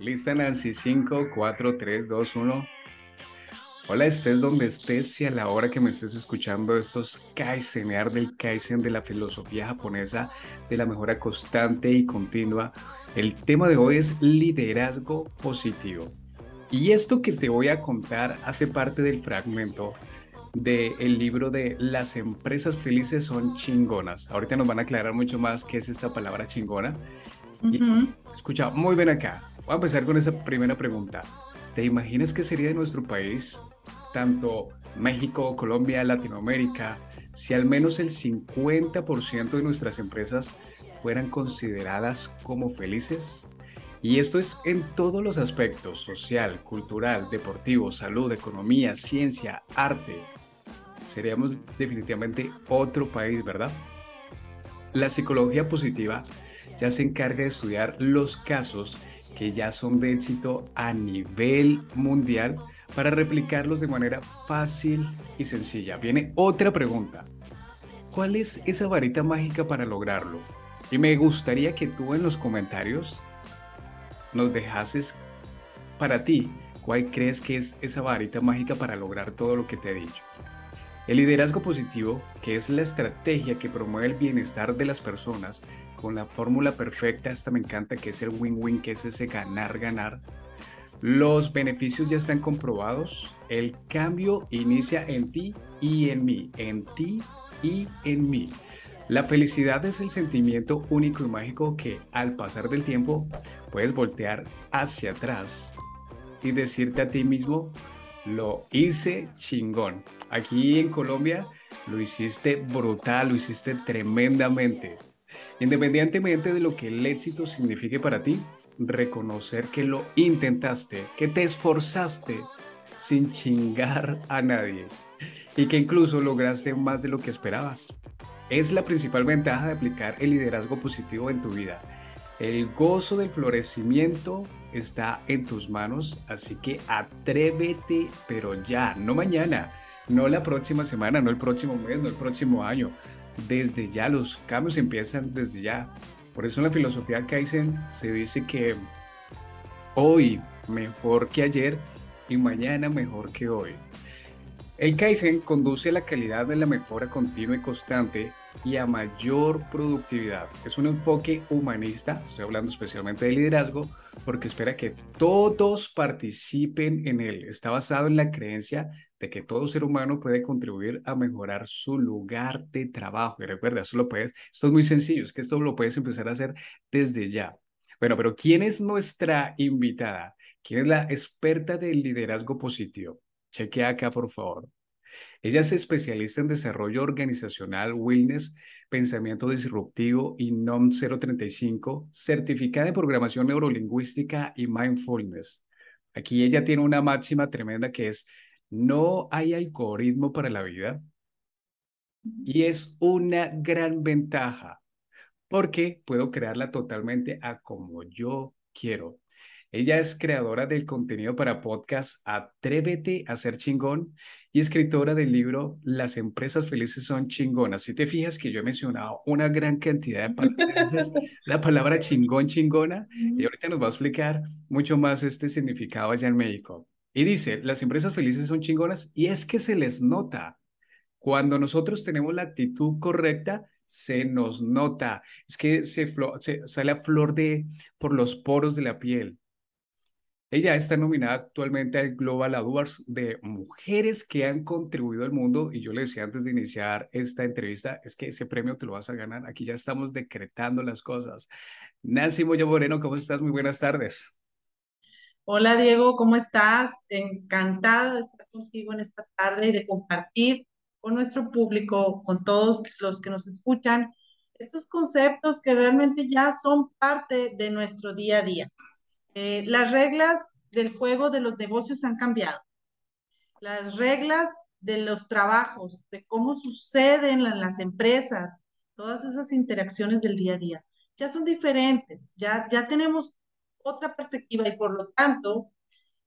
Lista Nancy 5, 4, 3, 2, 1. Hola, estés donde estés y a la hora que me estés escuchando estos Kaizenear del Kaizen de la filosofía japonesa de la mejora constante y continua. El tema de hoy es liderazgo positivo. Y esto que te voy a contar hace parte del fragmento del libro de Las empresas felices son chingonas. Ahorita nos van a aclarar mucho más qué es esta palabra chingona. escucha, muy bien acá. Voy a empezar con esa primera pregunta. ¿Te imaginas qué sería de nuestro país, tanto México, Colombia, Latinoamérica, si al menos el 50% de nuestras empresas fueran consideradas como felices? Y esto es en todos los aspectos, social, cultural, deportivo, salud, economía, ciencia, arte. Seríamos definitivamente otro país, ¿verdad? La psicología positiva ya se encarga de estudiar los casos que ya son de éxito a nivel mundial para replicarlos de manera fácil y sencilla. Viene otra pregunta. ¿Cuál es esa varita mágica para lograrlo? Y me gustaría que tú en los comentarios nos dejases para ti cuál crees que es esa varita mágica para lograr todo lo que te he dicho. El liderazgo positivo, que es la estrategia que promueve el bienestar de las personas con la fórmula perfecta, esta me encanta, que es el win-win, que es ese ganar-ganar. Los beneficios ya están comprobados. El cambio inicia en ti y en mí, en ti y en mí. La felicidad es el sentimiento único y mágico que al pasar del tiempo puedes voltear hacia atrás y decirte a ti mismo, lo hice chingón. Aquí en Colombia lo hiciste brutal, lo hiciste tremendamente. Independientemente de lo que el éxito signifique para ti, reconocer que lo intentaste, que te esforzaste sin chingar a nadie y que incluso lograste más de lo que esperabas. Es la principal ventaja de aplicar el liderazgo positivo en tu vida. El gozo del florecimiento está en tus manos, así que atrévete, pero ya, no mañana, no la próxima semana, no el próximo mes, no el próximo año desde ya, los cambios empiezan desde ya. Por eso en la filosofía Kaizen se dice que hoy mejor que ayer y mañana mejor que hoy. El Kaizen conduce a la calidad de la mejora continua y constante y a mayor productividad. Es un enfoque humanista, estoy hablando especialmente de liderazgo, porque espera que todos participen en él. Está basado en la creencia que todo ser humano puede contribuir a mejorar su lugar de trabajo. Y recuerda, eso lo puedes, esto es muy sencillo, es que esto lo puedes empezar a hacer desde ya. Bueno, pero ¿quién es nuestra invitada? ¿Quién es la experta del liderazgo positivo? Chequea acá, por favor. Ella es especialista en desarrollo organizacional, wellness, pensamiento disruptivo y NOM 035, certificada en programación neurolingüística y mindfulness. Aquí ella tiene una máxima tremenda que es, no hay algoritmo para la vida y es una gran ventaja porque puedo crearla totalmente a como yo quiero. Ella es creadora del contenido para podcast Atrévete a ser chingón y escritora del libro Las empresas felices son chingonas. Si te fijas que yo he mencionado una gran cantidad de palabras, la palabra chingón, chingona, y ahorita nos va a explicar mucho más este significado allá en México. Y dice, las empresas felices son chingonas y es que se les nota. Cuando nosotros tenemos la actitud correcta, se nos nota. Es que se, sale a flor de por los poros de la piel ella está nominada actualmente al Global Awards de mujeres que han contribuido al mundo y yo le decía antes de iniciar esta entrevista, es que ese premio te lo vas a ganar. Aquí ya estamos decretando las cosas. Nancy Moya Moreno, ¿cómo estás? Muy buenas tardes. Hola Diego, ¿cómo estás? Encantada de estar contigo en esta tarde y de compartir con nuestro público, con todos los que nos escuchan, estos conceptos que realmente ya son parte de nuestro día a día. Eh, las reglas del juego de los negocios han cambiado. Las reglas de los trabajos, de cómo suceden en las empresas, todas esas interacciones del día a día, ya son diferentes, ya, ya tenemos otra perspectiva y por lo tanto,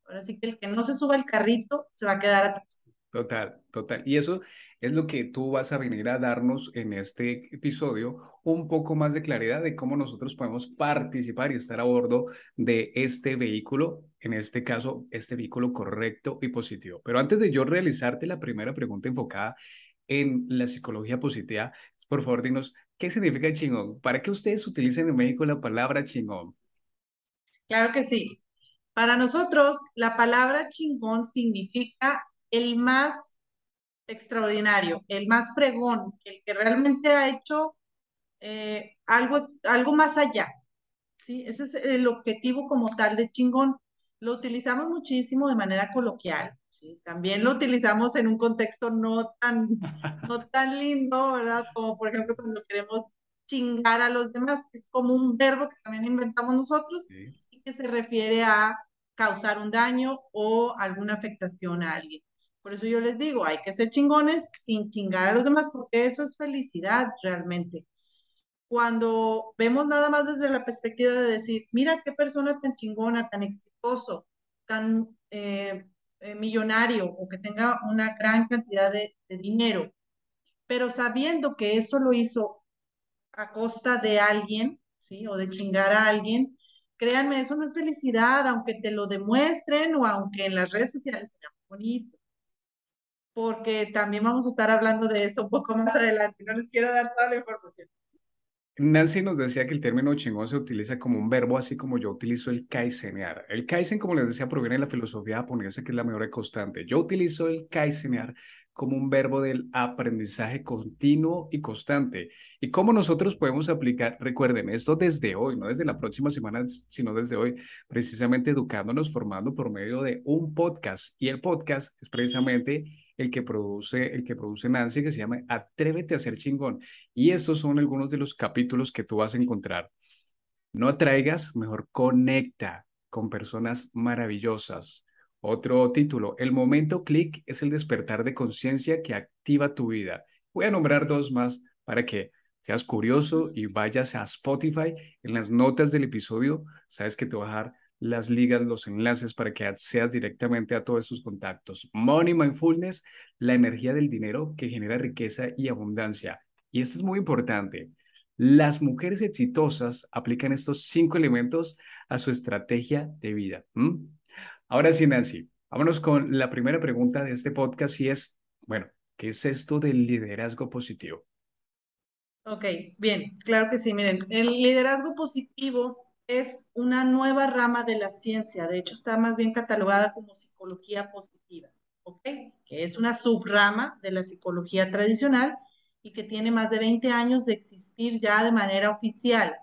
ahora sí que el que no se suba al carrito se va a quedar atrás. Total, total. Y eso es lo que tú vas a venir a darnos en este episodio, un poco más de claridad de cómo nosotros podemos participar y estar a bordo de este vehículo, en este caso, este vehículo correcto y positivo. Pero antes de yo realizarte la primera pregunta enfocada en la psicología positiva, por favor, dinos, ¿qué significa chingón? ¿Para qué ustedes utilizan en México la palabra chingón? Claro que sí. Para nosotros, la palabra chingón significa el más extraordinario, el más fregón, el que realmente ha hecho eh, algo, algo más allá. ¿sí? Ese es el objetivo como tal de chingón. Lo utilizamos muchísimo de manera coloquial. ¿sí? También lo utilizamos en un contexto no tan, no tan lindo, ¿verdad? Como por ejemplo cuando queremos chingar a los demás, que es como un verbo que también inventamos nosotros y se refiere a causar un daño o alguna afectación a alguien. Por eso yo les digo, hay que ser chingones sin chingar a los demás, porque eso es felicidad realmente. Cuando vemos nada más desde la perspectiva de decir, mira qué persona tan chingona, tan exitoso, tan eh, eh, millonario o que tenga una gran cantidad de, de dinero, pero sabiendo que eso lo hizo a costa de alguien, ¿sí? O de chingar a alguien, créanme, eso no es felicidad, aunque te lo demuestren o aunque en las redes sociales sea bonito porque también vamos a estar hablando de eso un poco más adelante. No les quiero dar toda la información. Nancy nos decía que el término chingón se utiliza como un verbo, así como yo utilizo el kaizenear. El kaizen, como les decía, proviene de la filosofía japonesa, que es la mejor constante. Yo utilizo el kaizenear como un verbo del aprendizaje continuo y constante. ¿Y cómo nosotros podemos aplicar? Recuerden, esto desde hoy, no desde la próxima semana, sino desde hoy, precisamente educándonos, formando por medio de un podcast. Y el podcast es precisamente el que produce, el que produce Nancy, que se llama Atrévete a ser chingón. Y estos son algunos de los capítulos que tú vas a encontrar. No atraigas, mejor conecta con personas maravillosas. Otro título, el momento clic es el despertar de conciencia que activa tu vida. Voy a nombrar dos más para que seas curioso y vayas a Spotify. En las notas del episodio, sabes que te voy a dejar las ligas, los enlaces para que accedas directamente a todos sus contactos. Money Mindfulness, la energía del dinero que genera riqueza y abundancia. Y esto es muy importante. Las mujeres exitosas aplican estos cinco elementos a su estrategia de vida. Ahora sí, Nancy, vámonos con la primera pregunta de este podcast y es, bueno, ¿qué es esto del liderazgo positivo? Ok, bien, claro que sí. Miren, el liderazgo positivo es una nueva rama de la ciencia, de hecho está más bien catalogada como psicología positiva, ¿ok? Que es una subrama de la psicología tradicional y que tiene más de 20 años de existir ya de manera oficial,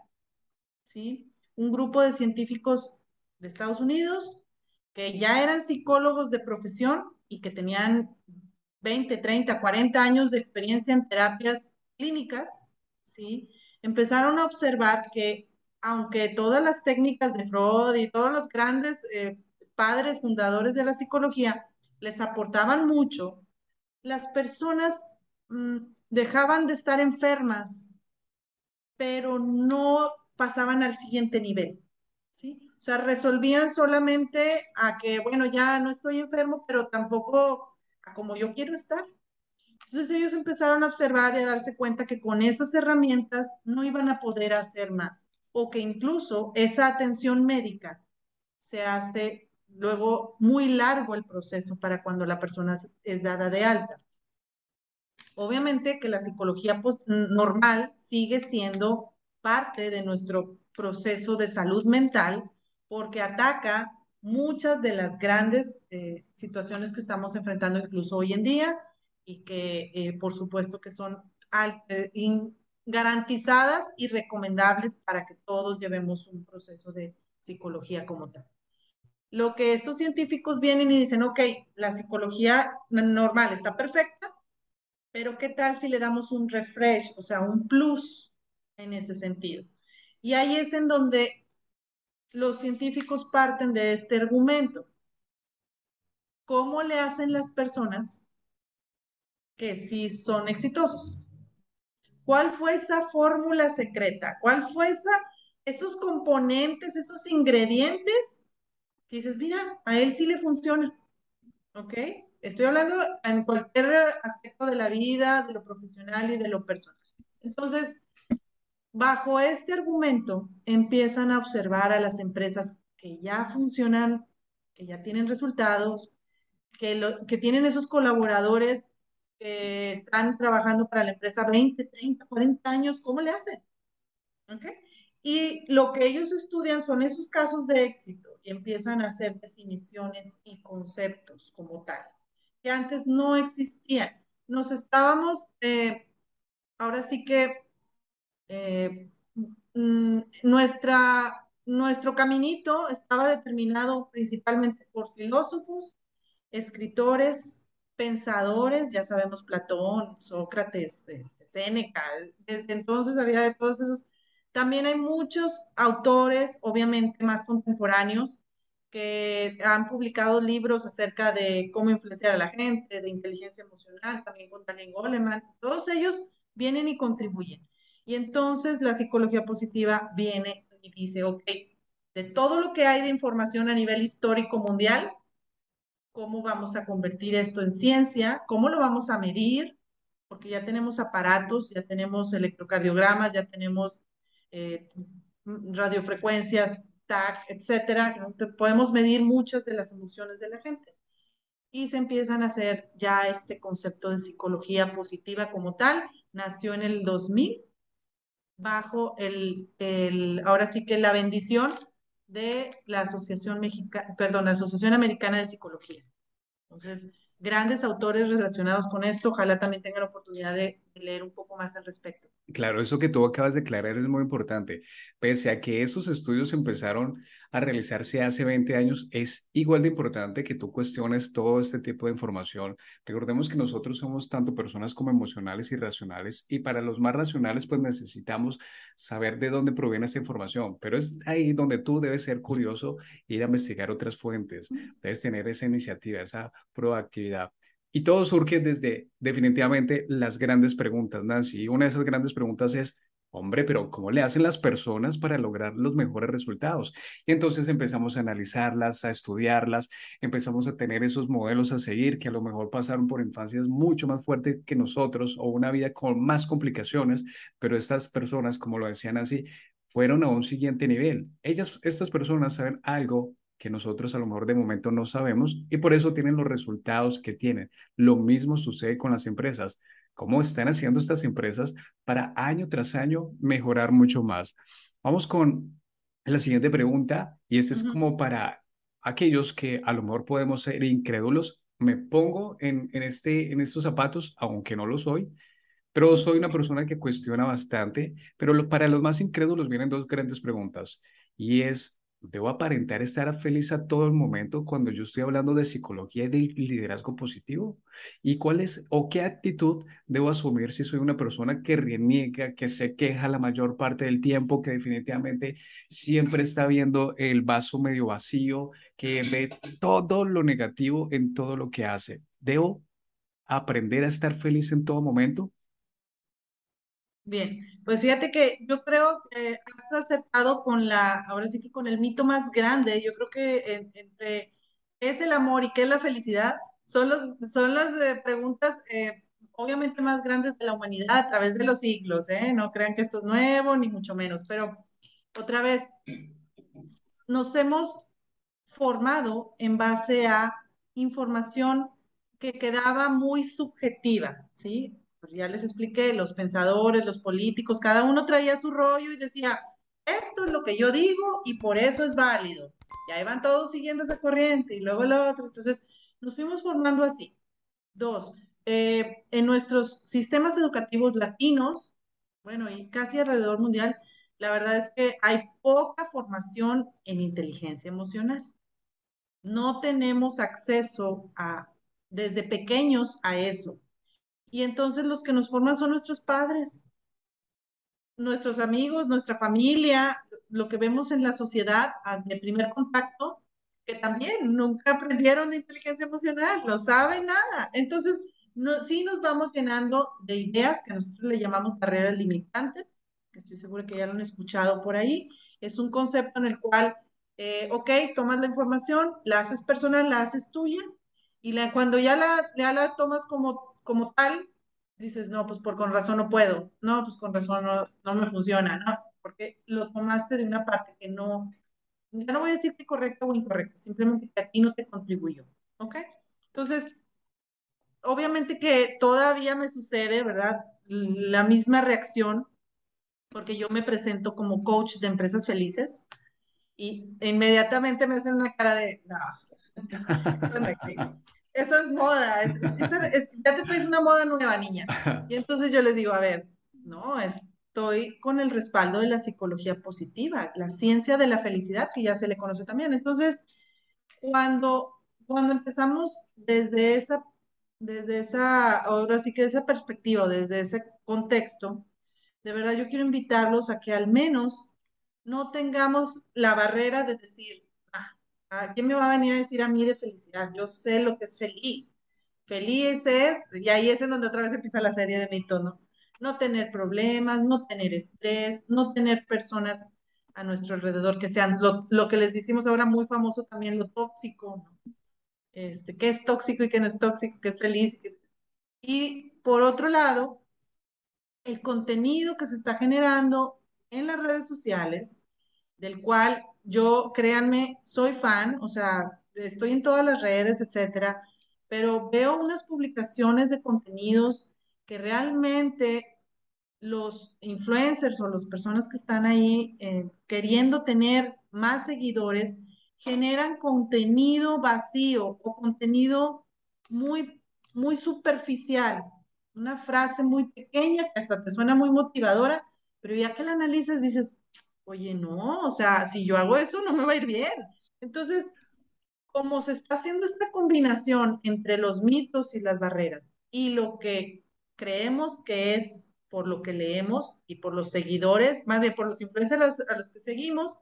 ¿sí? Un grupo de científicos de Estados Unidos que ya eran psicólogos de profesión y que tenían 20, 30, 40 años de experiencia en terapias clínicas, ¿sí? Empezaron a observar que aunque todas las técnicas de Freud y todos los grandes eh, padres fundadores de la psicología les aportaban mucho, las personas mm, dejaban de estar enfermas, pero no pasaban al siguiente nivel. ¿sí? O sea, resolvían solamente a que, bueno, ya no estoy enfermo, pero tampoco a como yo quiero estar. Entonces ellos empezaron a observar y a darse cuenta que con esas herramientas no iban a poder hacer más o que incluso esa atención médica se hace luego muy largo el proceso para cuando la persona es dada de alta. Obviamente que la psicología normal sigue siendo parte de nuestro proceso de salud mental porque ataca muchas de las grandes eh, situaciones que estamos enfrentando incluso hoy en día y que eh, por supuesto que son eh, garantizadas y recomendables para que todos llevemos un proceso de psicología como tal. Lo que estos científicos vienen y dicen, ok, la psicología normal está perfecta, pero ¿qué tal si le damos un refresh, o sea, un plus en ese sentido? Y ahí es en donde los científicos parten de este argumento. ¿Cómo le hacen las personas que sí son exitosos? ¿Cuál fue esa fórmula secreta? ¿Cuál fue esa, esos componentes, esos ingredientes que dices, mira, a él sí le funciona? ¿Ok? Estoy hablando en cualquier aspecto de la vida, de lo profesional y de lo personal. Entonces, bajo este argumento, empiezan a observar a las empresas que ya funcionan, que ya tienen resultados, que, que tienen esos colaboradores que están trabajando para la empresa 20, 30, 40 años, ¿cómo le hacen? ¿Okay? Y lo que ellos estudian son esos casos de éxito y empiezan a hacer definiciones y conceptos como tal, que antes no existían. Nos estábamos, eh, ahora sí que eh, mm, nuestra, nuestro caminito estaba determinado principalmente por filósofos, escritores, pensadores, ya sabemos Platón, Sócrates, este, Séneca, desde entonces había de todos esos. También hay muchos autores, obviamente más contemporáneos, que han publicado libros acerca de cómo influenciar a la gente, de inteligencia emocional, también con Daniel Goleman. Todos ellos vienen y contribuyen. Y entonces la psicología positiva viene y dice, ok, de todo lo que hay de información a nivel histórico mundial, ¿cómo vamos a convertir esto en ciencia? ¿Cómo lo vamos a medir? Porque ya tenemos aparatos, ya tenemos electrocardiogramas, ya tenemos eh, radiofrecuencias, TAC, etcétera. Podemos medir muchas de las emociones de la gente. Y se empiezan a hacer ya este concepto de psicología positiva como tal. Nació en el 2000 bajo el, el, ahora sí que la bendición de la Asociación Mexicana, perdón, la Asociación Americana de Psicología. Entonces, grandes autores relacionados con esto, ojalá también tengan la oportunidad de leer un poco más al respecto. Claro, eso que tú acabas de aclarar es muy importante. Pese a que esos estudios empezaron a realizarse hace 20 años, es igual de importante que tú cuestiones todo este tipo de información. Recordemos que nosotros somos tanto personas como emocionales y racionales, y para los más racionales, pues necesitamos saber de dónde proviene esta información. Pero es ahí donde tú debes ser curioso, ir a investigar otras fuentes, debes tener esa iniciativa, esa proactividad. Y todo surge desde definitivamente las grandes preguntas, Nancy. Y una de esas grandes preguntas es, hombre, pero ¿cómo le hacen las personas para lograr los mejores resultados? Y entonces empezamos a analizarlas, a estudiarlas, empezamos a tener esos modelos a seguir que a lo mejor pasaron por infancias mucho más fuertes que nosotros o una vida con más complicaciones, pero estas personas, como lo decían así, fueron a un siguiente nivel. Ellas, estas personas saben algo que nosotros a lo mejor de momento no sabemos y por eso tienen los resultados que tienen. Lo mismo sucede con las empresas. ¿Cómo están haciendo estas empresas para año tras año mejorar mucho más? Vamos con la siguiente pregunta y esta es como para aquellos que a lo mejor podemos ser incrédulos. Me pongo en, en, este, en estos zapatos, aunque no lo soy, pero soy una persona que cuestiona bastante. Pero para los más incrédulos vienen dos grandes preguntas y es, debo aparentar estar feliz a todo el momento cuando yo estoy hablando de psicología y de liderazgo positivo? ¿Y cuál es o qué actitud debo asumir si soy una persona que reniega, que se queja la mayor parte del tiempo, que definitivamente siempre está viendo el vaso medio vacío, que ve todo lo negativo en todo lo que hace? ¿Debo aprender a estar feliz en todo momento? Bien, pues fíjate que yo creo que has acertado con la, ahora sí que con el mito más grande, yo creo que entre qué es el amor y qué es la felicidad, son, los, son las eh, preguntas eh, obviamente más grandes de la humanidad a través de los siglos, ¿eh? No crean que esto es nuevo, ni mucho menos, pero otra vez, nos hemos formado en base a información que quedaba muy subjetiva, ¿sí? Pues ya les expliqué, los pensadores, los políticos, cada uno traía su rollo y decía, esto es lo que yo digo y por eso es válido. Y ahí van todos siguiendo esa corriente y luego el otro. Entonces, nos fuimos formando así. Dos, eh, en nuestros sistemas educativos latinos, bueno, y casi alrededor mundial, la verdad es que hay poca formación en inteligencia emocional. No tenemos acceso a, desde pequeños a eso. Y entonces los que nos forman son nuestros padres, nuestros amigos, nuestra familia, lo que vemos en la sociedad de primer contacto, que también nunca aprendieron de inteligencia emocional, no saben nada. Entonces, no, sí nos vamos llenando de ideas que nosotros le llamamos barreras limitantes, que estoy segura que ya lo han escuchado por ahí. Es un concepto en el cual, eh, ok, tomas la información, la haces personal, la haces tuya, Y la, cuando ya la, ya la tomas como, como tal, dices, no, pues por con razón no puedo, no, pues con razón no, no me funciona, ¿no? Porque lo tomaste de una parte que no, ya no voy a decir que correcta o incorrecta, simplemente que a ti no te contribuyó, ¿ok? Entonces, obviamente que todavía me sucede, ¿verdad? La misma reacción, porque yo me presento como coach de empresas felices y inmediatamente me hacen una cara de, no, eso no existe. Eso es moda, es, ya te traes una moda nueva, niña. Y entonces yo les digo, a ver, no, estoy con el respaldo de la psicología positiva, la ciencia de la felicidad, que ya se le conoce también. Entonces, cuando, cuando empezamos desde esa, desde esa, ahora sí que esa perspectiva, desde ese contexto, de verdad yo quiero invitarlos a que al menos no tengamos la barrera de decir, ¿quién me va a venir a decir a mí de felicidad? Yo sé lo que es feliz. Feliz es, y ahí es en donde otra vez empieza la serie de mitos, ¿no? No tener problemas, no tener estrés, no tener personas a nuestro alrededor que sean lo, que les decimos ahora muy famoso también, lo tóxico, ¿no? Este, qué es tóxico y qué no es tóxico, qué es feliz. Y por otro lado, el contenido que se está generando en las redes sociales, del cual yo, créanme, soy fan, o sea, estoy en todas las redes, etcétera, pero veo unas publicaciones de contenidos que realmente los influencers o las personas que están ahí eh, queriendo tener más seguidores generan contenido vacío o contenido muy, muy superficial, una frase muy pequeña que hasta te suena muy motivadora, pero ya que la analices dices, oye, no, o sea, si yo hago eso no me va a ir bien. Entonces, como se está haciendo esta combinación entre los mitos y las barreras y lo que creemos que es por lo que leemos y por los seguidores, más bien por los influencers a los, que seguimos,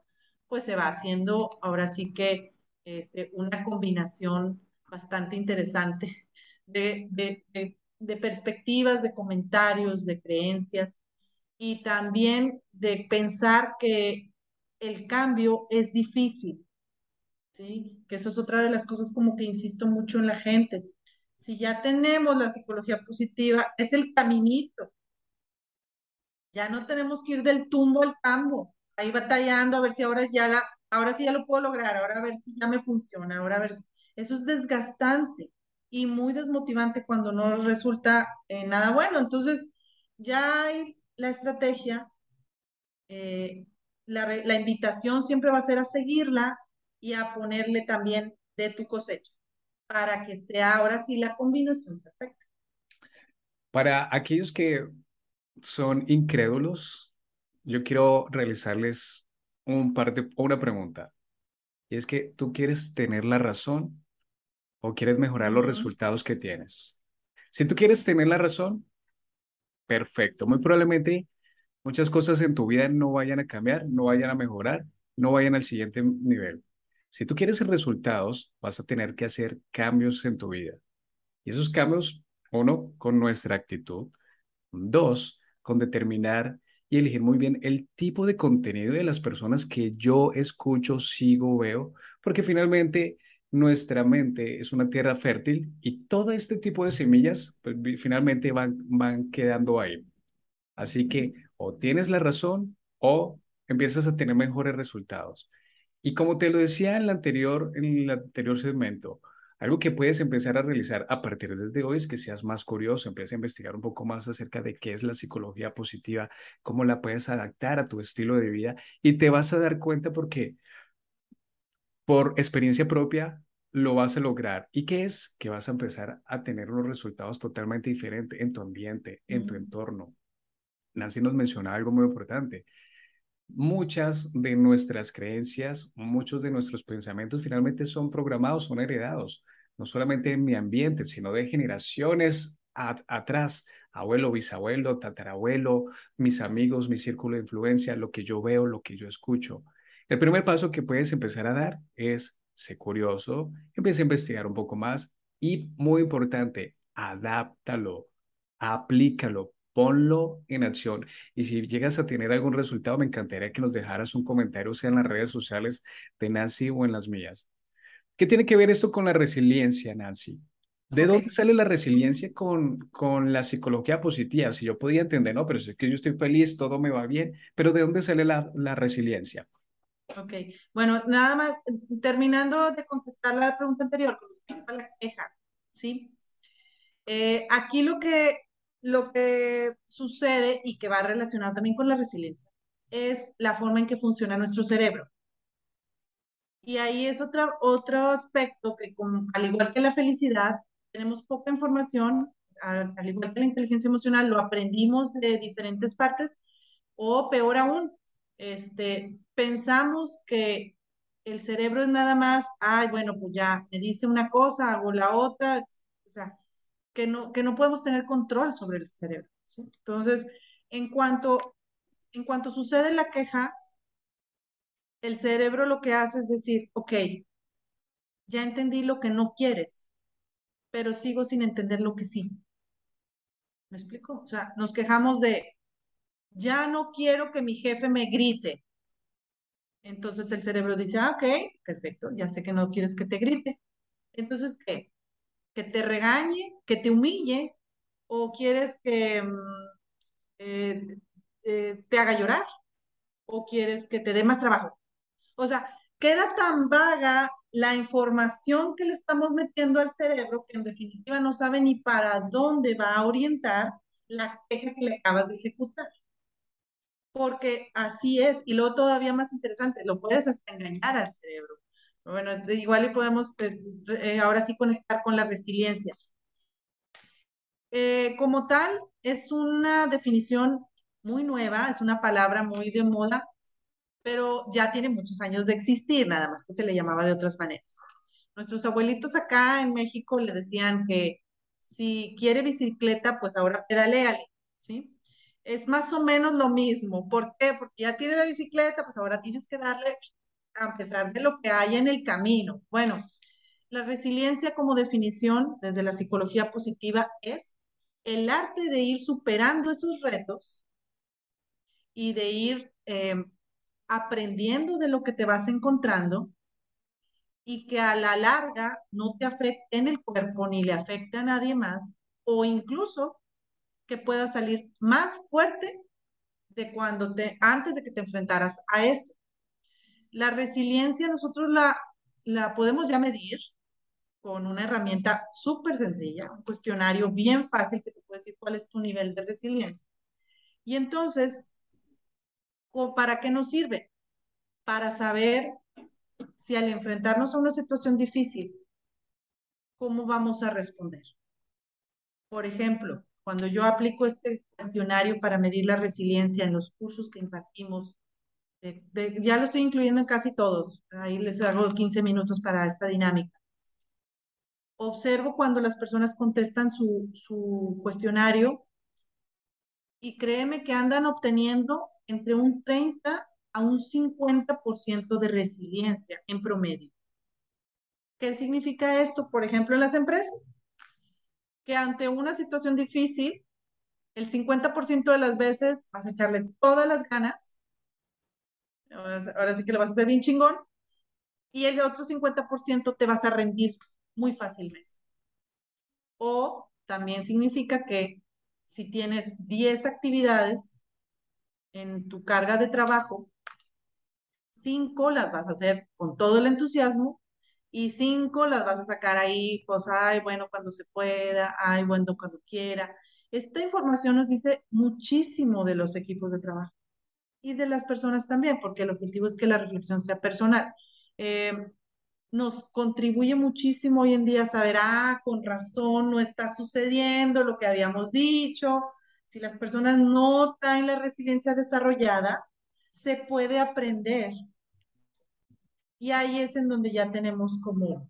pues se va haciendo ahora sí que este, una combinación bastante interesante de, de perspectivas, de comentarios, de creencias y también de pensar que el cambio es difícil, ¿sí? Que eso es otra de las cosas como que insisto mucho en la gente. Si ya tenemos la psicología positiva, es el caminito. Ya no tenemos que ir del tumbo al tambo, ahí batallando a ver si ahora ya la, ahora sí ya lo puedo lograr, ahora a ver si ya me funciona, ahora a ver si... Eso es desgastante y muy desmotivante cuando no resulta nada bueno. Entonces, ya hay la estrategia, eh, la, invitación siempre va a ser a seguirla y a ponerle también de tu cosecha para que sea ahora sí la combinación perfecta. Para aquellos que son incrédulos, yo quiero realizarles un par de, una pregunta. Y es que tú quieres tener la razón o quieres mejorar los resultados que tienes. Si tú quieres tener la razón, perfecto. Muy probablemente muchas cosas en tu vida no vayan a cambiar, no vayan a mejorar, no vayan al siguiente nivel. Si tú quieres resultados, vas a tener que hacer cambios en tu vida. Y esos cambios, uno, con nuestra actitud. Dos, con determinar y elegir muy bien el tipo de contenido de las personas que yo escucho, sigo, veo, porque finalmente nuestra mente es una tierra fértil y todo este tipo de semillas pues, finalmente van, van quedando ahí. Así que o tienes la razón o empiezas a tener mejores resultados. Y como te lo decía en el anterior, en el anterior segmento, algo que puedes empezar a realizar a partir de hoy es que seas más curioso, empieces a investigar un poco más acerca de qué es la psicología positiva, cómo la puedes adaptar a tu estilo de vida y te vas a dar cuenta porque por experiencia propia lo vas a lograr. ¿Y qué es? Que vas a empezar a tener unos resultados totalmente diferentes en tu ambiente, en tu entorno. Nancy nos menciona algo muy importante. Muchas de nuestras creencias, muchos de nuestros pensamientos finalmente son programados, son heredados, no solamente en mi ambiente, sino de generaciones atrás, abuelo, bisabuelo, tatarabuelo, mis amigos, mi círculo de influencia, lo que yo veo, lo que yo escucho. El primer paso que puedes empezar a dar es ser curioso, empieza a investigar un poco más y, muy importante, adáptalo, aplícalo, ponlo en acción. Y si llegas a tener algún resultado, me encantaría que nos dejaras un comentario, sea en las redes sociales de Nancy o en las mías. ¿Qué tiene que ver esto con la resiliencia, Nancy? ¿De dónde sale la resiliencia con, con la psicología positiva? Si yo podía entender, no, pero si es que yo estoy feliz, todo me va bien, pero ¿de dónde sale la, la resiliencia? Ok, bueno, nada más, terminando de contestar la pregunta anterior, con respecto a la queja, ¿sí? Eh, aquí lo que, lo que sucede y que va relacionado también con la resiliencia es la forma en que funciona nuestro cerebro. Y ahí es otra, otro aspecto que, al igual que la felicidad, tenemos poca información, al igual que la inteligencia emocional, lo aprendimos de diferentes partes, o peor aún, este, pensamos que el cerebro es nada más, ay, bueno, pues ya me dice una cosa, hago la otra, o sea, que no, que no podemos tener control sobre el cerebro. Entonces, en cuanto, en cuanto sucede la queja, el cerebro lo que hace es decir, ok, ya entendí lo que no quieres, pero sigo sin entender lo que sí. ¿Me explico? O sea, nos quejamos de, ya no quiero que mi jefe me grite. Entonces el cerebro dice, ah, ok, perfecto, ya sé que no quieres que te grite. Entonces, ¿qué? ¿Que te regañe, que te humille o quieres que mm, eh, eh, te haga llorar o quieres que te dé más trabajo? O sea, queda tan vaga la información que le estamos metiendo al cerebro que en definitiva no sabe ni para dónde va a orientar la queja que le acabas de ejecutar porque así es. Y luego todavía más interesante, lo puedes hasta engañar al cerebro. Bueno, igual y podemos eh, eh, ahora sí conectar con la resiliencia. Eh, como tal, es una definición muy nueva, es una palabra muy de moda, pero ya tiene muchos años de existir, nada más que se le llamaba de otras maneras. Nuestros abuelitos acá en México le decían que si quiere bicicleta, pues ahora pedaleale, ¿sí? Es más o menos lo mismo. ¿Por qué? Porque ya tiene la bicicleta, pues ahora tienes que darle a pesar de lo que haya en el camino. Bueno, la resiliencia como definición desde la psicología positiva es el arte de ir superando esos retos y de ir em, aprendiendo de lo que te vas encontrando y que a la larga no te afecte en el cuerpo ni le afecte a nadie más o incluso que puedas salir más fuerte de cuando te, antes de que te enfrentaras a eso. La resiliencia nosotros la, la podemos ya medir con una herramienta súper sencilla, un cuestionario bien fácil que te puede decir cuál es tu nivel de resiliencia. Y entonces, ¿para qué nos sirve? Para saber si al enfrentarnos a una situación difícil, ¿cómo vamos a responder? Por ejemplo, cuando yo aplico este cuestionario para medir la resiliencia en los cursos que impartimos, ya lo estoy incluyendo en casi todos, ahí les hago 15 minutos para esta dinámica. Observo cuando las personas contestan su, su cuestionario y créeme que andan obteniendo entre un 30 a un 50% de resiliencia en promedio. ¿Qué significa esto, por ejemplo, en las empresas? Que ante una situación difícil, el 50% de las veces vas a echarle todas las ganas, ahora, sí que lo vas a hacer bien chingón, y el otro 50% te vas a rendir muy fácilmente. O también significa que si tienes 10 actividades en tu carga de trabajo, 5 las vas a hacer con todo el entusiasmo y cinco las vas a sacar ahí, pues, ay, bueno, cuando se pueda, ay, bueno, cuando quiera. Esta información nos dice muchísimo de los equipos de trabajo y de las personas también, porque el objetivo es que la reflexión sea personal. Eh, nos contribuye muchísimo hoy en día saber, ah, con razón, no está sucediendo lo que habíamos dicho. Si las personas no traen la resiliencia desarrollada, se puede aprender y ahí es en donde ya tenemos como,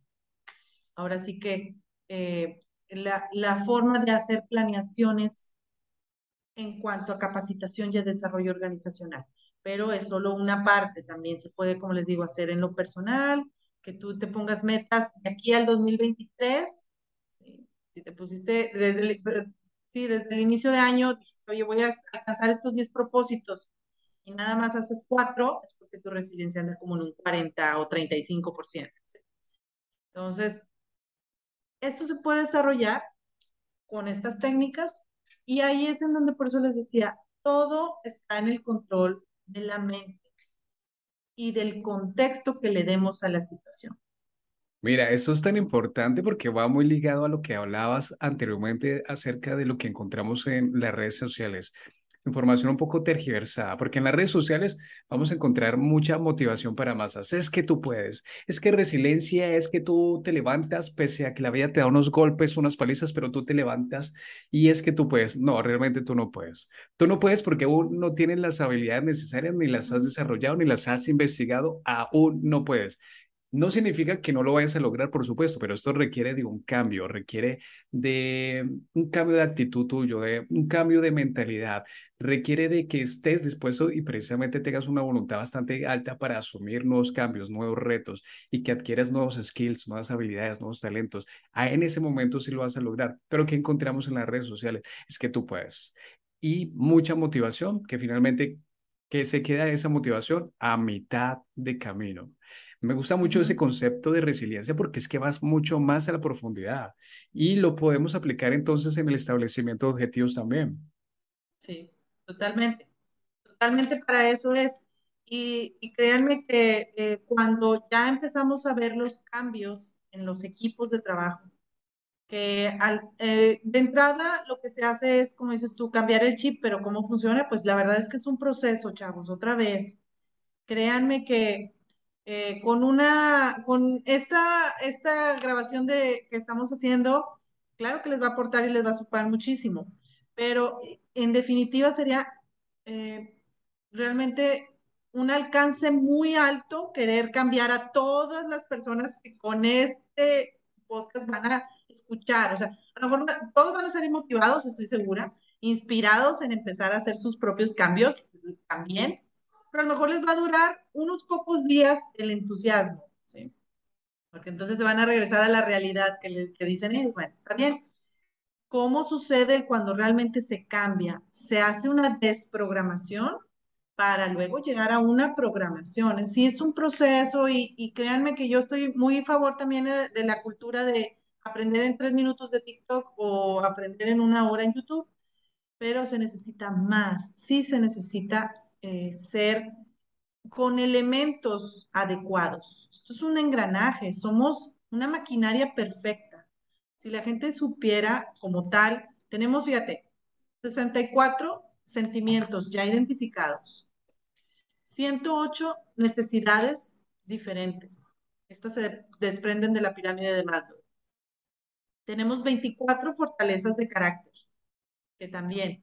ahora sí que eh, la, la forma de hacer planeaciones en cuanto a capacitación y desarrollo organizacional. Pero es solo una parte, también se puede, como les digo, hacer en lo personal, que tú te pongas metas de aquí al 2023. Si te pusiste desde el, sí, desde el inicio de año, dijiste, oye, voy a alcanzar estos 10 propósitos y nada más haces cuatro, es porque tu resiliencia anda como en un 40 o 35%. Entonces, Esto se puede desarrollar con estas técnicas y ahí es en donde por eso les decía, todo está en el control de la mente y del contexto que le demos a la situación. Mira, eso es tan importante porque va muy ligado a lo que hablabas anteriormente acerca de lo que encontramos en las redes sociales información un poco tergiversada, porque en las redes sociales vamos a encontrar mucha motivación para masas. Es que tú puedes, es que resiliencia es que tú te levantas pese a que la vida te da unos golpes, unas palizas, pero tú te levantas y es que tú puedes. No, realmente tú no puedes. Tú no puedes porque aún no tienes las habilidades necesarias, ni las has desarrollado, ni las has investigado, aún no puedes. No significa que no lo vayas a lograr, por supuesto, pero esto requiere de un cambio, requiere de un cambio de actitud tuyo, de un cambio de mentalidad, requiere de que estés dispuesto y precisamente tengas una voluntad bastante alta para asumir nuevos cambios, nuevos retos y que adquieras nuevos skills, nuevas habilidades, nuevos talentos. Ah, en ese momento sí lo vas a lograr. Pero ¿qué encontramos en las redes sociales? Es que tú puedes. Y mucha motivación que finalmente que se queda esa motivación a mitad de camino. Me gusta mucho ese concepto de resiliencia porque es que vas mucho más a la profundidad y lo podemos aplicar entonces en el establecimiento de objetivos también. Sí, totalmente. Totalmente para eso es. Y, créanme que eh, cuando ya empezamos a ver los cambios en los equipos de trabajo, que al, eh, de entrada lo que se hace es, como dices tú, cambiar el chip, pero ¿cómo funciona? Pues la verdad es que es un proceso, chavos, otra vez. Créanme que eh, con una, con esta, esta grabación de, que estamos haciendo, claro que les va a aportar y les va a supar muchísimo, pero en definitiva sería eh, realmente un alcance muy alto querer cambiar a todas las personas que con este podcast van a escuchar. O sea, a lo mejor todos van a salir motivados, estoy segura, inspirados en empezar a hacer sus propios cambios también, pero a lo mejor les va a durar unos pocos días el entusiasmo. Porque entonces se van a regresar a la realidad que, que dicen ellos, bueno, está bien. ¿Cómo sucede cuando realmente se cambia? Se hace una desprogramación para luego llegar a una programación. Sí es un proceso y, y créanme que yo estoy muy a favor también de la cultura de aprender en tres minutos de TikTok o aprender en una hora en YouTube, pero se necesita más, sí se necesita eh, ser con elementos adecuados. Esto es un engranaje, somos una maquinaria perfecta. Si la gente supiera como tal, tenemos, fíjate, 64 sentimientos ya identificados, 108 necesidades diferentes. Estas se desprenden de la pirámide de Maslow. Tenemos 24 fortalezas de carácter, que también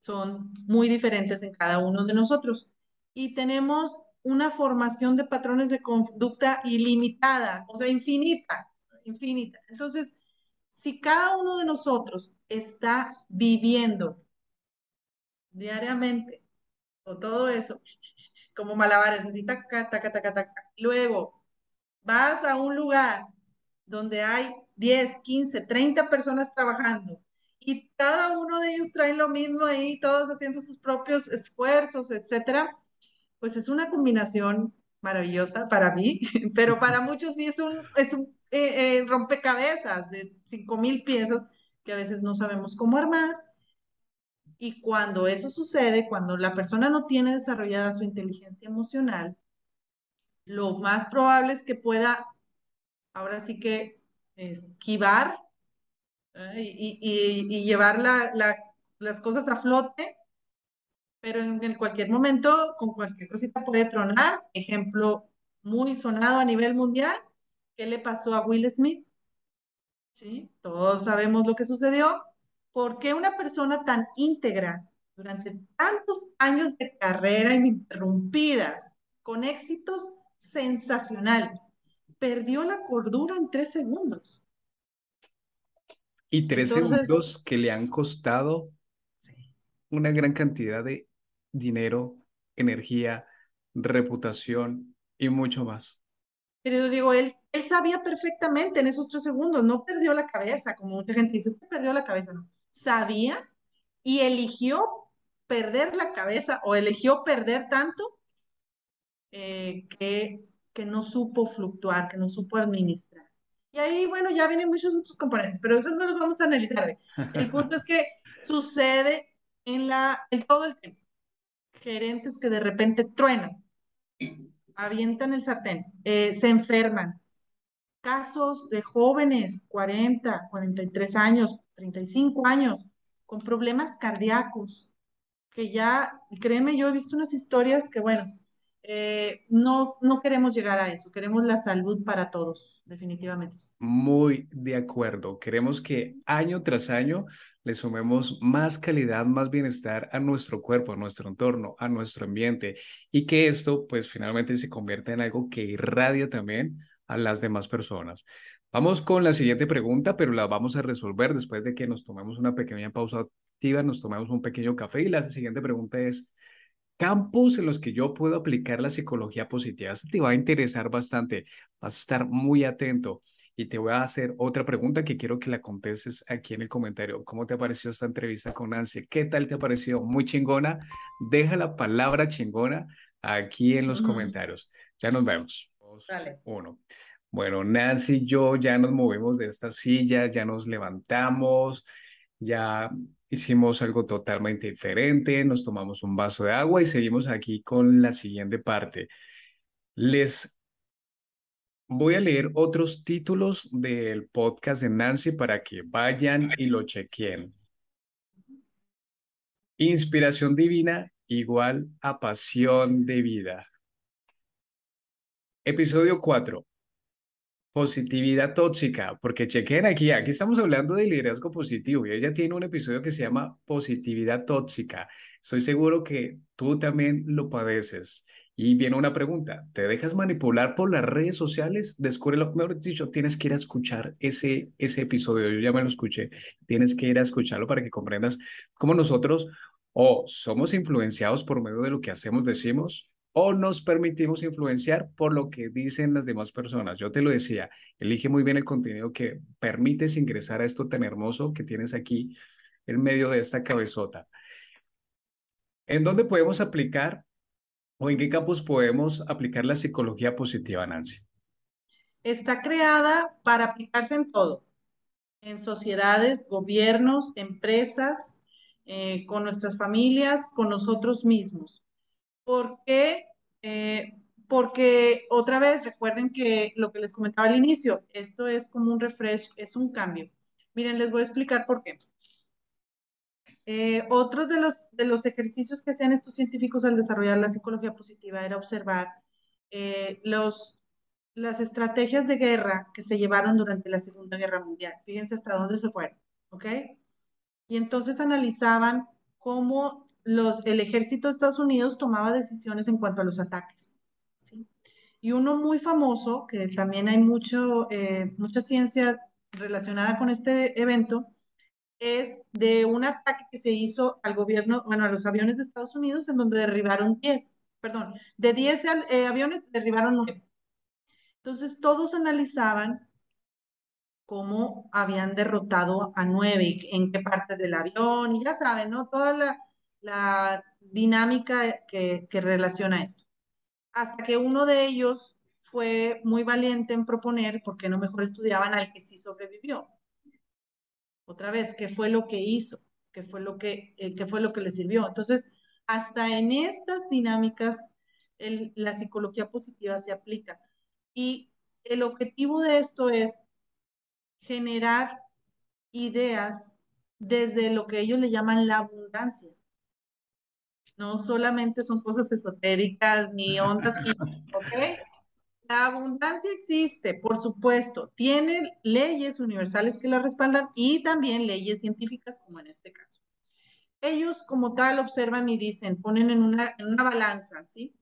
son muy diferentes en cada uno de nosotros. Y tenemos una formación de patrones de conducta ilimitada, o sea, infinita, infinita. Entonces, si cada uno de nosotros está viviendo diariamente o todo eso, como malabares, así, taca, taca, taca, taca, luego vas a un lugar donde hay 10, 15, 30 personas trabajando y cada uno de ellos trae lo mismo ahí, todos haciendo sus propios esfuerzos, etcétera, pues es una combinación maravillosa para mí, pero para muchos sí es un, es un eh, eh, rompecabezas de cinco mil piezas que a veces no sabemos cómo armar. Y cuando eso sucede, cuando la persona no tiene desarrollada su inteligencia emocional, lo más probable es que pueda, ahora sí que esquivar y, llevar las cosas a flote, pero en, cualquier momento, con cualquier cosita puede tronar. Ejemplo muy sonado a nivel mundial, ¿qué le pasó a Will Smith? ¿Sí? Todos sabemos lo que sucedió. ¿Por qué una persona tan íntegra durante tantos años de carrera ininterrumpidas, con éxitos sensacionales, perdió la cordura en tres segundos? Y tres segundos que le han costado una gran cantidad de dinero, energía, reputación y mucho más. Querido digo, él, él sabía perfectamente en esos tres segundos, no perdió la cabeza, como mucha gente dice, es que perdió la cabeza, no. Sabía y eligió perder la cabeza o eligió perder tanto eh, que, que no supo fluctuar, que no supo administrar. Y ahí, bueno, ya vienen muchos otros componentes, pero eso no los vamos a analizar. El punto es que sucede en, la, en todo el tiempo. Gerentes que de repente truenan, avientan el sartén, eh, se enferman. Casos de jóvenes, 40, 43 años, 35 años, con problemas cardíacos, que ya, créeme, yo he visto unas historias que, bueno, eh, no, no queremos llegar a eso, queremos la salud para todos, definitivamente. Muy de acuerdo. Queremos que año tras año le sumemos más calidad, más bienestar a nuestro cuerpo, a nuestro entorno, a nuestro ambiente y que esto pues finalmente se convierta en algo que irradia también a las demás personas. Vamos con la siguiente pregunta, pero la vamos a resolver después de que nos tomemos una pequeña pausa activa, nos tomemos un pequeño café y la siguiente pregunta es, campos en los que yo puedo aplicar la psicología positiva. Esto te va a interesar bastante, vas a estar muy atento. Y te voy a hacer otra pregunta que quiero que la contestes aquí en el comentario. ¿Cómo te ha parecido esta entrevista con Nancy? ¿Qué tal te ha parecido? Muy chingona. Deja la palabra chingona aquí en los comentarios. Ya nos vemos. uno. Bueno, Nancy y yo ya nos movimos de esta silla, ya nos levantamos, ya hicimos algo totalmente diferente, nos tomamos un vaso de agua y seguimos aquí con la siguiente parte. Les Voy a leer otros títulos del podcast de Nancy para que vayan y lo chequen. Inspiración divina igual a pasión de vida. Episodio 4. Positividad tóxica, porque chequen aquí, aquí estamos hablando de liderazgo positivo y ella tiene un episodio que se llama Positividad tóxica. Estoy seguro que tú también lo padeces. Y viene una pregunta, ¿te dejas manipular por las redes sociales? Descubre lo mejor dicho, tienes que ir a escuchar ese, ese episodio, yo ya me lo escuché, tienes que ir a escucharlo para que comprendas cómo nosotros o somos influenciados por medio de lo que hacemos, decimos, o nos permitimos influenciar por lo que dicen las demás personas. Yo te lo decía, elige muy bien el contenido que permites ingresar a esto tan hermoso que tienes aquí en medio de esta cabezota. ¿En dónde podemos aplicar o en qué campos podemos aplicar la psicología positiva, Nancy? Está creada para aplicarse en todo, en sociedades, gobiernos, empresas, eh, con nuestras familias, con nosotros mismos. ¿Por qué? Eh, porque otra vez recuerden que lo que les comentaba al inicio, esto es como un refresh, es un cambio. Miren, les voy a explicar por qué. Eh, otro de los, de los ejercicios que hacían estos científicos al desarrollar la psicología positiva era observar eh, los, las estrategias de guerra que se llevaron durante la Segunda Guerra Mundial. Fíjense hasta dónde se fueron, ¿ok? Y entonces analizaban cómo los, el ejército de Estados Unidos tomaba decisiones en cuanto a los ataques. ¿sí? Y uno muy famoso, que también hay mucho, eh, mucha ciencia relacionada con este evento, es de un ataque que se hizo al gobierno, bueno, a los aviones de Estados Unidos, en donde derribaron 10, perdón, de 10 eh, aviones derribaron 9. Entonces todos analizaban cómo habían derrotado a 9, en qué parte del avión, y ya saben, ¿no? Toda la, la dinámica que, relaciona esto. Hasta que uno de ellos fue muy valiente en proponer por qué no mejor estudiaban al que sí sobrevivió. Otra vez, ¿qué fue lo que hizo? ¿Qué fue lo que, eh, qué fue lo que le sirvió? Entonces, hasta en estas dinámicas, la psicología positiva se aplica. Y el objetivo de esto es generar ideas desde lo que ellos le llaman la abundancia no solamente son cosas esotéricas ni ondas, ¿ok? La abundancia existe, por supuesto, tiene leyes universales que la respaldan y también leyes científicas como en este caso. Ellos como tal observan y dicen, ponen en una, en una balanza, ¿sí?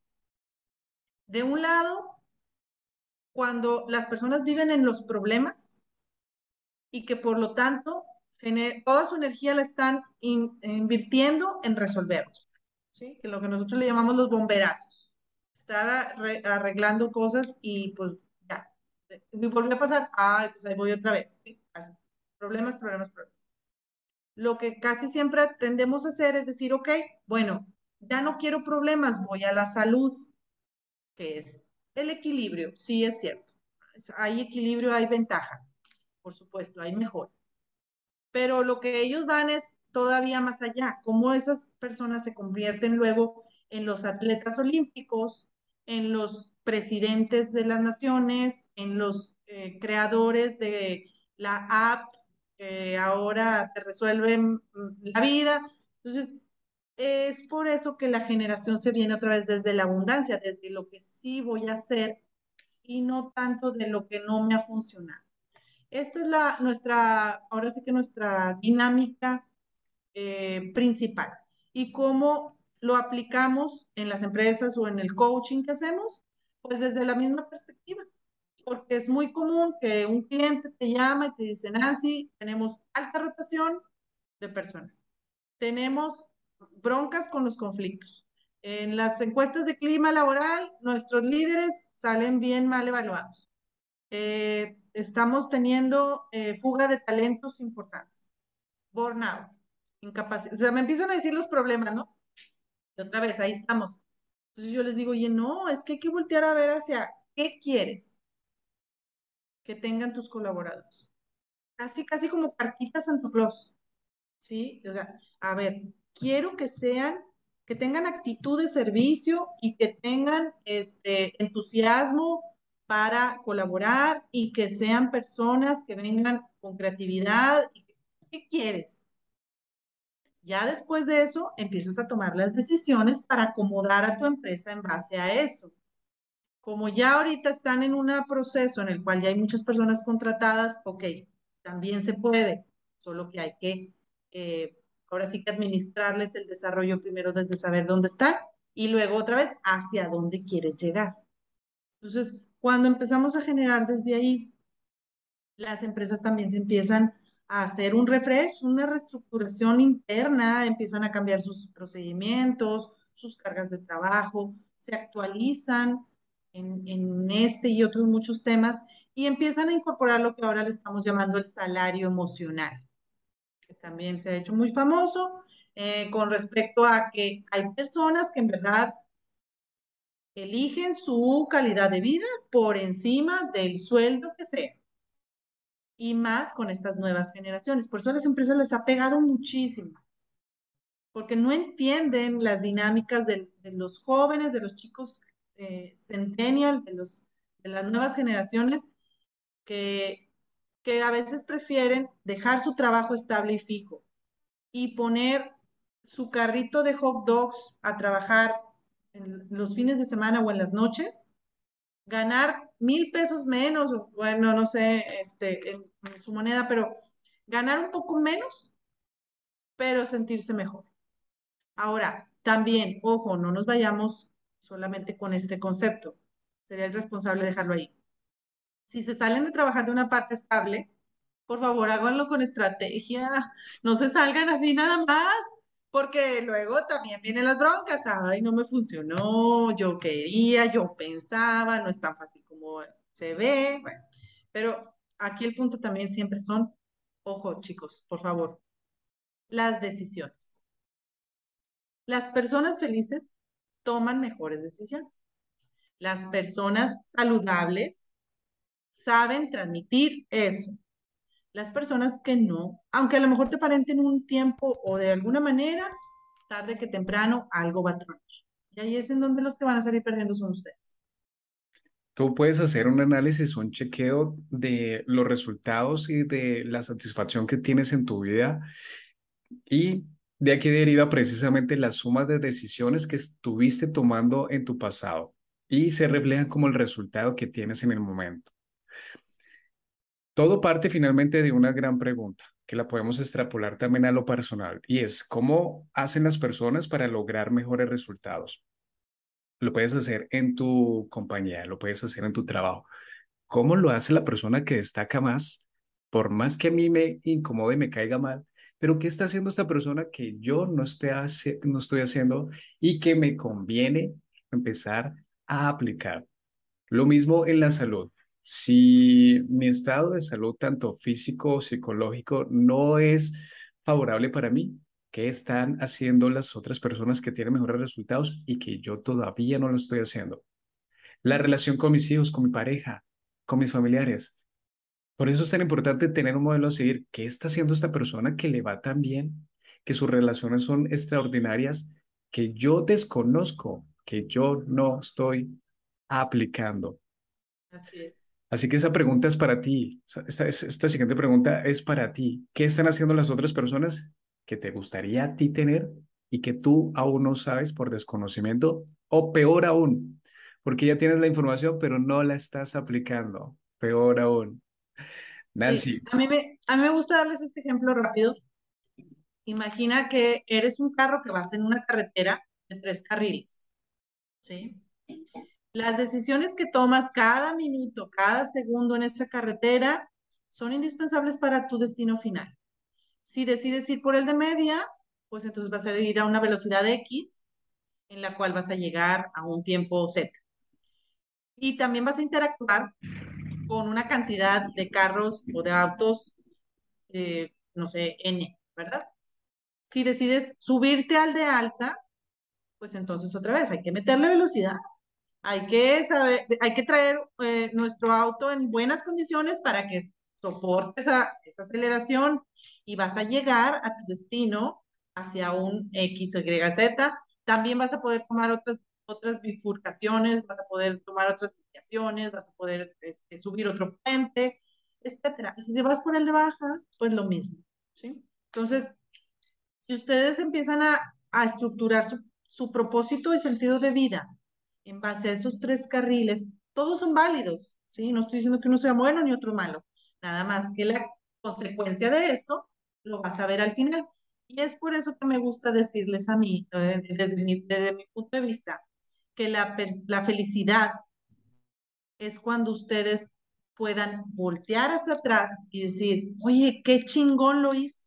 De un lado, cuando las personas viven en los problemas y que por lo tanto toda su energía la están invirtiendo en resolverlos. ¿Sí? que lo que nosotros le llamamos los bomberazos. Estar arreglando cosas y pues ya. Y volvió a pasar, ay, pues ahí voy otra vez. Problemas, problemas, problemas. Lo que casi siempre tendemos a hacer es decir, ok, bueno, ya no quiero problemas, voy a la salud, que es el equilibrio, sí es cierto. hay equilibrio, hay ventaja, por supuesto, hay mejor. Pero lo que ellos van es todavía más allá, cómo esas personas se convierten luego en los atletas olímpicos, en los presidentes de las naciones, en los eh, creadores de la app que ahora te resuelven la vida. Entonces, es por eso que la generación se viene otra vez desde la abundancia, desde lo que sí voy a hacer y no tanto de lo que no me ha funcionado. Esta es la, nuestra, ahora sí que nuestra dinámica eh, principal. Y cómo lo aplicamos en las empresas o en el coaching que hacemos, pues desde la misma perspectiva. Porque es muy común que un cliente te llama y te dice, Nancy, tenemos alta rotación de personas. Tenemos broncas con los conflictos. En las encuestas de clima laboral, nuestros líderes salen bien mal evaluados. Eh, estamos teniendo eh, fuga de talentos importantes, burnout, incapacidad. O sea, me empiezan a decir los problemas, ¿no? Y otra vez, ahí estamos. Entonces yo les digo, oye, no, es que hay que voltear a ver hacia qué quieres que tengan tus colaboradores. Casi, casi como cartitas Santo Claus. ¿Sí? O sea, a ver, quiero que sean, que tengan actitud de servicio y que tengan este entusiasmo para colaborar y que sean personas que vengan con creatividad. ¿Qué quieres? Ya después de eso, empiezas a tomar las decisiones para acomodar a tu empresa en base a eso. Como ya ahorita están en un proceso en el cual ya hay muchas personas contratadas, ok, también se puede, solo que hay que eh, Ahora sí que administrarles el desarrollo primero desde saber dónde están y luego otra vez hacia dónde quieres llegar. Entonces, cuando empezamos a generar desde ahí, las empresas también se empiezan a hacer un refresh, una reestructuración interna, empiezan a cambiar sus procedimientos, sus cargas de trabajo, se actualizan en, este y otros muchos temas y empiezan a incorporar lo que ahora le estamos llamando el salario emocional que también se ha hecho muy famoso, eh, con respecto a que hay personas que en verdad eligen su calidad de vida por encima del sueldo que sea. Y más con estas nuevas generaciones. Por eso a las empresas les ha pegado muchísimo. Porque no entienden las dinámicas de, los jóvenes, de los chicos eh, centennial, de, los, de las nuevas generaciones, que que a veces prefieren dejar su trabajo estable y fijo y poner su carrito de hot dogs a trabajar los fines de semana o en las noches, ganar mil pesos menos, bueno, no sé, este, en, su moneda, pero ganar un poco menos, pero sentirse mejor. Ahora, también, ojo, no nos vayamos solamente con este concepto. Sería irresponsable dejarlo ahí si se salen de trabajar de una parte estable, por favor háganlo con estrategia, no se salgan así nada más, porque luego también vienen las broncas, ay, no me funcionó, yo quería, yo pensaba, no es tan fácil se ve, bueno, pero aquí el punto también siempre son, ojo chicos, por favor, las decisiones. Las personas felices toman mejores decisiones. Las personas saludables saben transmitir eso. Las personas que no, aunque a lo mejor te parenten un tiempo o de alguna manera, tarde que temprano algo va a tronar. Y ahí es en donde los que van a salir perdiendo son ustedes. Tú puedes hacer un análisis, un chequeo de los resultados y de la satisfacción que tienes en tu vida y de aquí deriva precisamente la suma de decisiones que estuviste tomando en tu pasado y se reflejan como el resultado que tienes en el momento. Todo parte finalmente de una gran pregunta que la podemos extrapolar también a lo personal y es cómo hacen las personas para lograr mejores resultados. Lo puedes hacer en tu compañía, lo puedes hacer en tu trabajo. ¿Cómo lo hace la persona que destaca más? Por más que a mí me incomode me caiga mal, pero ¿qué está haciendo esta persona que yo no, no estoy haciendo y que me conviene empezar a aplicar? Lo mismo en la salud. Si mi estado de salud, tanto físico o psicológico, no es favorable para mí, ¿qué están haciendo las otras personas que tienen mejores resultados y que yo todavía no lo estoy haciendo? La relación con mis hijos, con mi pareja, con mis familiares. Por eso es tan importante tener un modelo a seguir. ¿Qué está haciendo esta persona que le va tan bien? Que sus relaciones son extraordinarias, que yo desconozco, que yo no estoy aplicando. Así es. Así que esa pregunta es para ti. Esta, esta siguiente pregunta es para ti. ¿Qué están haciendo las otras personas que te gustaría a ti tener y que tú aún no sabes por desconocimiento? O peor aún, porque ya tienes la información, pero no la estás aplicando. Peor aún. Nancy. a, mí me, a mí me gusta darles este ejemplo rápido. Imagina que eres un carro que vas en una carretera de tres carriles. ¿Sí? Las decisiones que tomas cada minuto, cada segundo en esa carretera son indispensables para tu destino final. Si decides ir por el de media, pues entonces vas a ir a una velocidad X en la cual vas a llegar a un tiempo Z. Y también vas a interactuar con una cantidad de carros o de autos, eh, no sé, N, ¿verdad? Si decides subirte al de alta, pues entonces otra vez hay que meterle velocidad. Hay que saber, hay que traer eh, nuestro auto en buenas condiciones para que soporte esa, esa aceleración y vas a llegar a tu destino hacia un X, Y, Z. También vas a poder tomar otras, otras bifurcaciones, vas a poder tomar otras desviaciones, vas a poder este, subir otro puente, etcétera. Y si te vas por el de baja, pues lo mismo, ¿sí? Entonces, si ustedes empiezan a, a estructurar su, su propósito y sentido de vida en base a esos tres carriles, todos son válidos, ¿sí? No estoy diciendo que uno sea bueno ni otro malo, nada más que la consecuencia de eso lo vas a ver al final. Y es por eso que me gusta decirles a mí, desde mi, desde mi punto de vista, que la, la felicidad es cuando ustedes puedan voltear hacia atrás y decir, oye, qué chingón lo hice.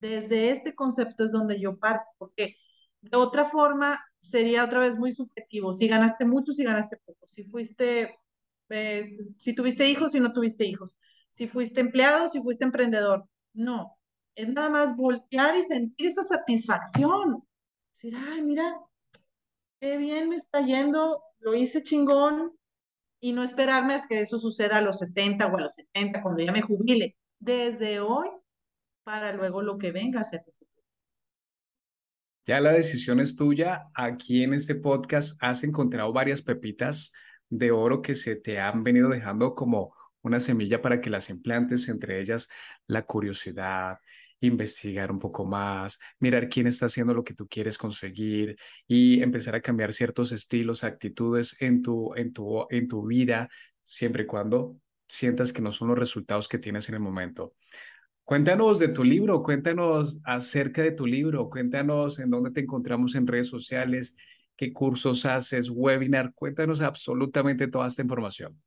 Desde este concepto es donde yo parto, porque de otra forma sería otra vez muy subjetivo. Si ganaste mucho, si ganaste poco, si fuiste, eh, si tuviste hijos, si no tuviste hijos, si fuiste empleado, si fuiste emprendedor. No, es nada más voltear y sentir esa satisfacción. Decir, ay, mira, qué bien me está yendo, lo hice chingón y no esperarme a que eso suceda a los 60 o a los 70, cuando ya me jubile. Desde hoy para luego lo que venga hacia tu futuro. Ya la decisión es tuya. Aquí en este podcast has encontrado varias pepitas de oro que se te han venido dejando como una semilla para que las implantes, entre ellas la curiosidad, investigar un poco más, mirar quién está haciendo lo que tú quieres conseguir y empezar a cambiar ciertos estilos, actitudes en tu, en tu, en tu vida, siempre y cuando sientas que no son los resultados que tienes en el momento. Cuéntanos de tu libro, cuéntanos acerca de tu libro, cuéntanos en dónde te encontramos en redes sociales, qué cursos haces, webinar, cuéntanos absolutamente toda esta información.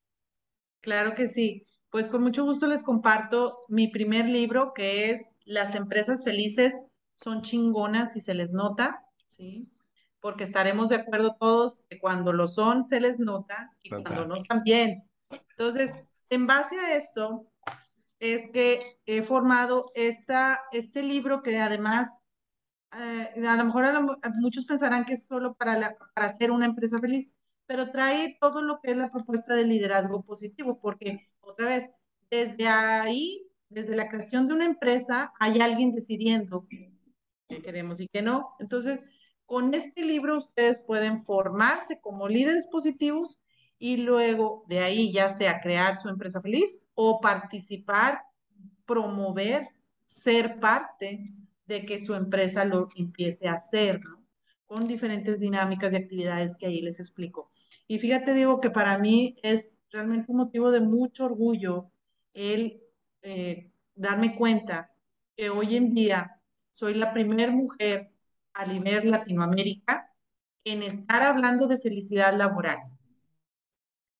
Claro que sí. Pues con mucho gusto les comparto mi primer libro que es las empresas felices son chingonas y se les nota, ¿sí? Porque estaremos de acuerdo todos que cuando lo son se les nota y cuando no también. Entonces, en base a esto, es que he formado esta, este libro que además, eh, a lo mejor muchos pensarán que es solo para, la, para hacer una empresa feliz, pero trae todo lo que es la propuesta de liderazgo positivo, porque otra vez, desde ahí desde la creación de una empresa hay alguien decidiendo qué queremos y qué no. Entonces, con este libro ustedes pueden formarse como líderes positivos y luego de ahí ya sea crear su empresa feliz o participar, promover, ser parte de que su empresa lo empiece a hacer, con diferentes dinámicas y actividades que ahí les explico. Y fíjate, digo que para mí es realmente un motivo de mucho orgullo el eh, darme cuenta que hoy en día soy la primera mujer a nivel Latinoamérica en estar hablando de felicidad laboral.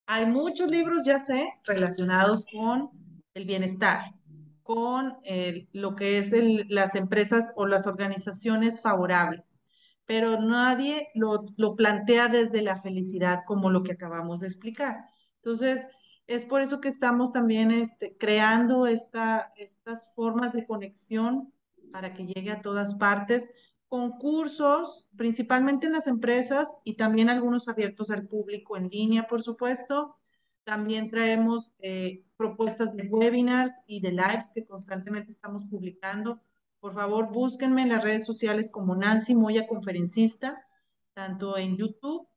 Hay muchos libros, ya sé, relacionados con el bienestar, con lo que es las empresas o las organizaciones favorables, pero nadie lo, lo plantea desde la felicidad como lo que acabamos de explicar. Entonces, es por eso que estamos también este, creando esta, estas formas de conexión para que llegue a todas partes, con cursos, principalmente en las empresas y también algunos abiertos al público en línea, por supuesto, También traemos eh, propuestas de webinars y de lives que constantemente estamos publicando. Por favor, búsquenme en las redes sociales como Nancy Moya Conferencista, tanto en YouTube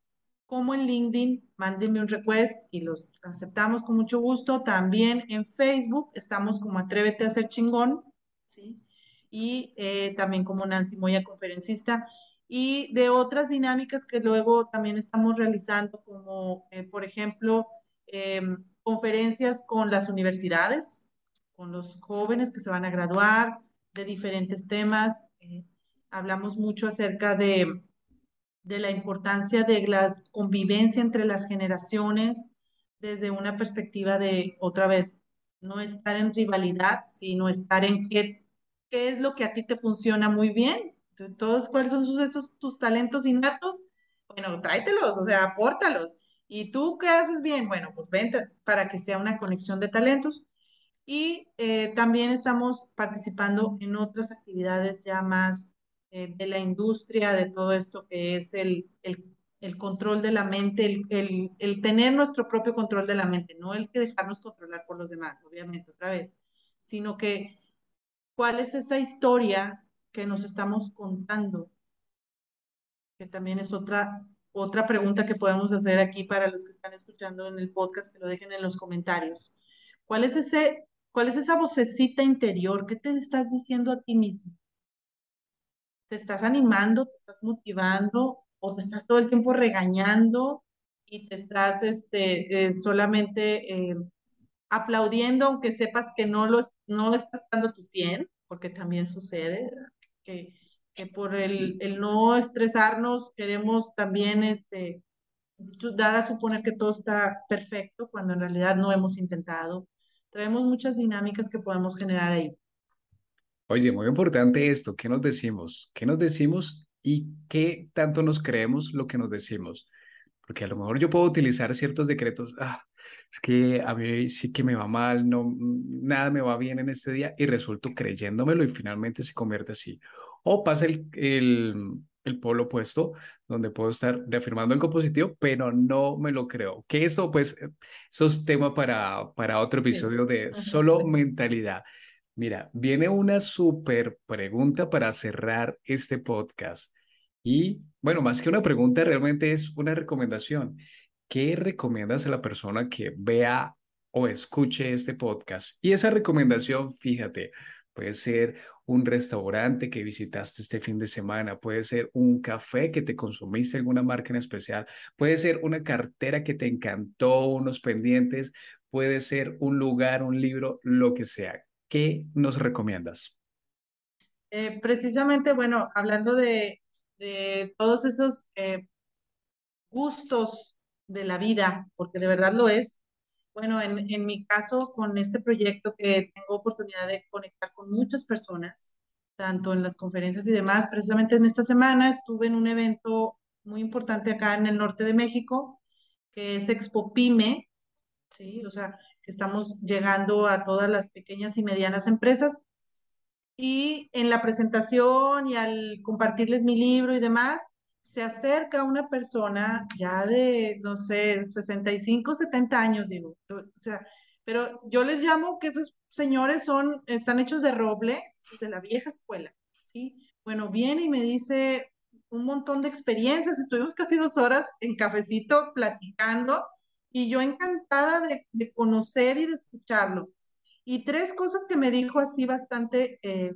como en LinkedIn. Mándenme un request y los aceptamos con mucho gusto. También en Facebook estamos como Atrévete a ser chingón, ¿sí? Y eh, también como Nancy Moya Conferencista. Y de otras dinámicas que luego también estamos realizando, como eh, por ejemplo, em, conferencias con las universidades, con los jóvenes que se van a graduar de diferentes temas. Eh, hablamos mucho acerca de, de la importancia de la convivencia entre las generaciones desde una perspectiva de, otra vez, no estar en rivalidad, sino estar en qué, qué es lo que a ti te funciona muy bien. Todos, ¿cuáles son sus, esos, tus talentos innatos? Bueno, tráetelos, o sea, apórtalos. ¿Y tú qué haces bien? Bueno, pues vente para que sea una conexión de talentos. Y eh, también estamos participando en otras actividades ya más eh, de la industria, de todo esto que es el, el, el control de la mente, el, el, tener nuestro propio control de la mente, no el que dejarnos controlar por los demás, obviamente, otra vez, sino que cuál es esa historia que nos estamos contando, que también es otra, otra pregunta que podemos hacer aquí para los que están escuchando en el podcast, que lo dejen en los comentarios. ¿Cuál es ese ¿Cuál es esa vocecita interior? ¿Qué te estás diciendo a ti mismo? ¿Te estás animando, te estás motivando o te estás todo el tiempo regañando y te estás este, eh, solamente eh, aplaudiendo aunque sepas que no lo no estás dando tu 100? Porque también sucede que, que por el, el, no estresarnos queremos también este, dar a suponer que todo está perfecto cuando en realidad no hemos intentado traemos muchas dinámicas que podemos generar ahí. Oye, muy importante esto, ¿qué nos decimos? ¿Qué nos decimos y qué tanto nos creemos lo que nos decimos? Porque a lo mejor yo puedo utilizar ciertos decretos, ah, es que a mí sí que me va mal, no, nada me va bien en este día y resulto creyéndomelo y finalmente se convierte así. O pasa el, el, el polo opuesto, donde puedo estar reafirmando el compositivo, pero no me lo creo. Que esto, pues, eh, eso es tema para, para otro episodio de solo mentalidad. Mira, viene una súper pregunta para cerrar este podcast. Y bueno, más que una pregunta, realmente es una recomendación. ¿Qué recomiendas a la persona que vea o escuche este podcast? Y esa recomendación, fíjate, puede ser un restaurante que visitaste este fin de semana, puede ser un café que te consumiste alguna marca en especial, puede ser una cartera que te encantó, unos pendientes, puede ser un lugar, un libro, lo que sea. ¿Qué nos recomiendas? Eh, precisamente, bueno, hablando de, de todos esos eh, gustos de la vida, porque de verdad lo es, bueno, en, en, mi caso, con este proyecto que tengo oportunidad de conectar con muchas personas, tanto en las conferencias y demás, precisamente en esta semana estuve en un evento muy importante acá en el norte de México, que es Expo Pyme, ¿sí? O sea, que estamos llegando a todas las pequeñas y medianas empresas. Y en la presentación y al compartirles mi libro y demás, se acerca una persona ya de, no sé, 65, 70 años, digo, o sea, pero yo les llamo que esos señores son, están hechos de roble, de la vieja escuela, ¿sí? Bueno, viene y me dice un montón de experiencias, estuvimos casi dos horas en cafecito platicando y yo encantada de, conocer y de escucharlo. Y tres cosas que me dijo así bastante eh,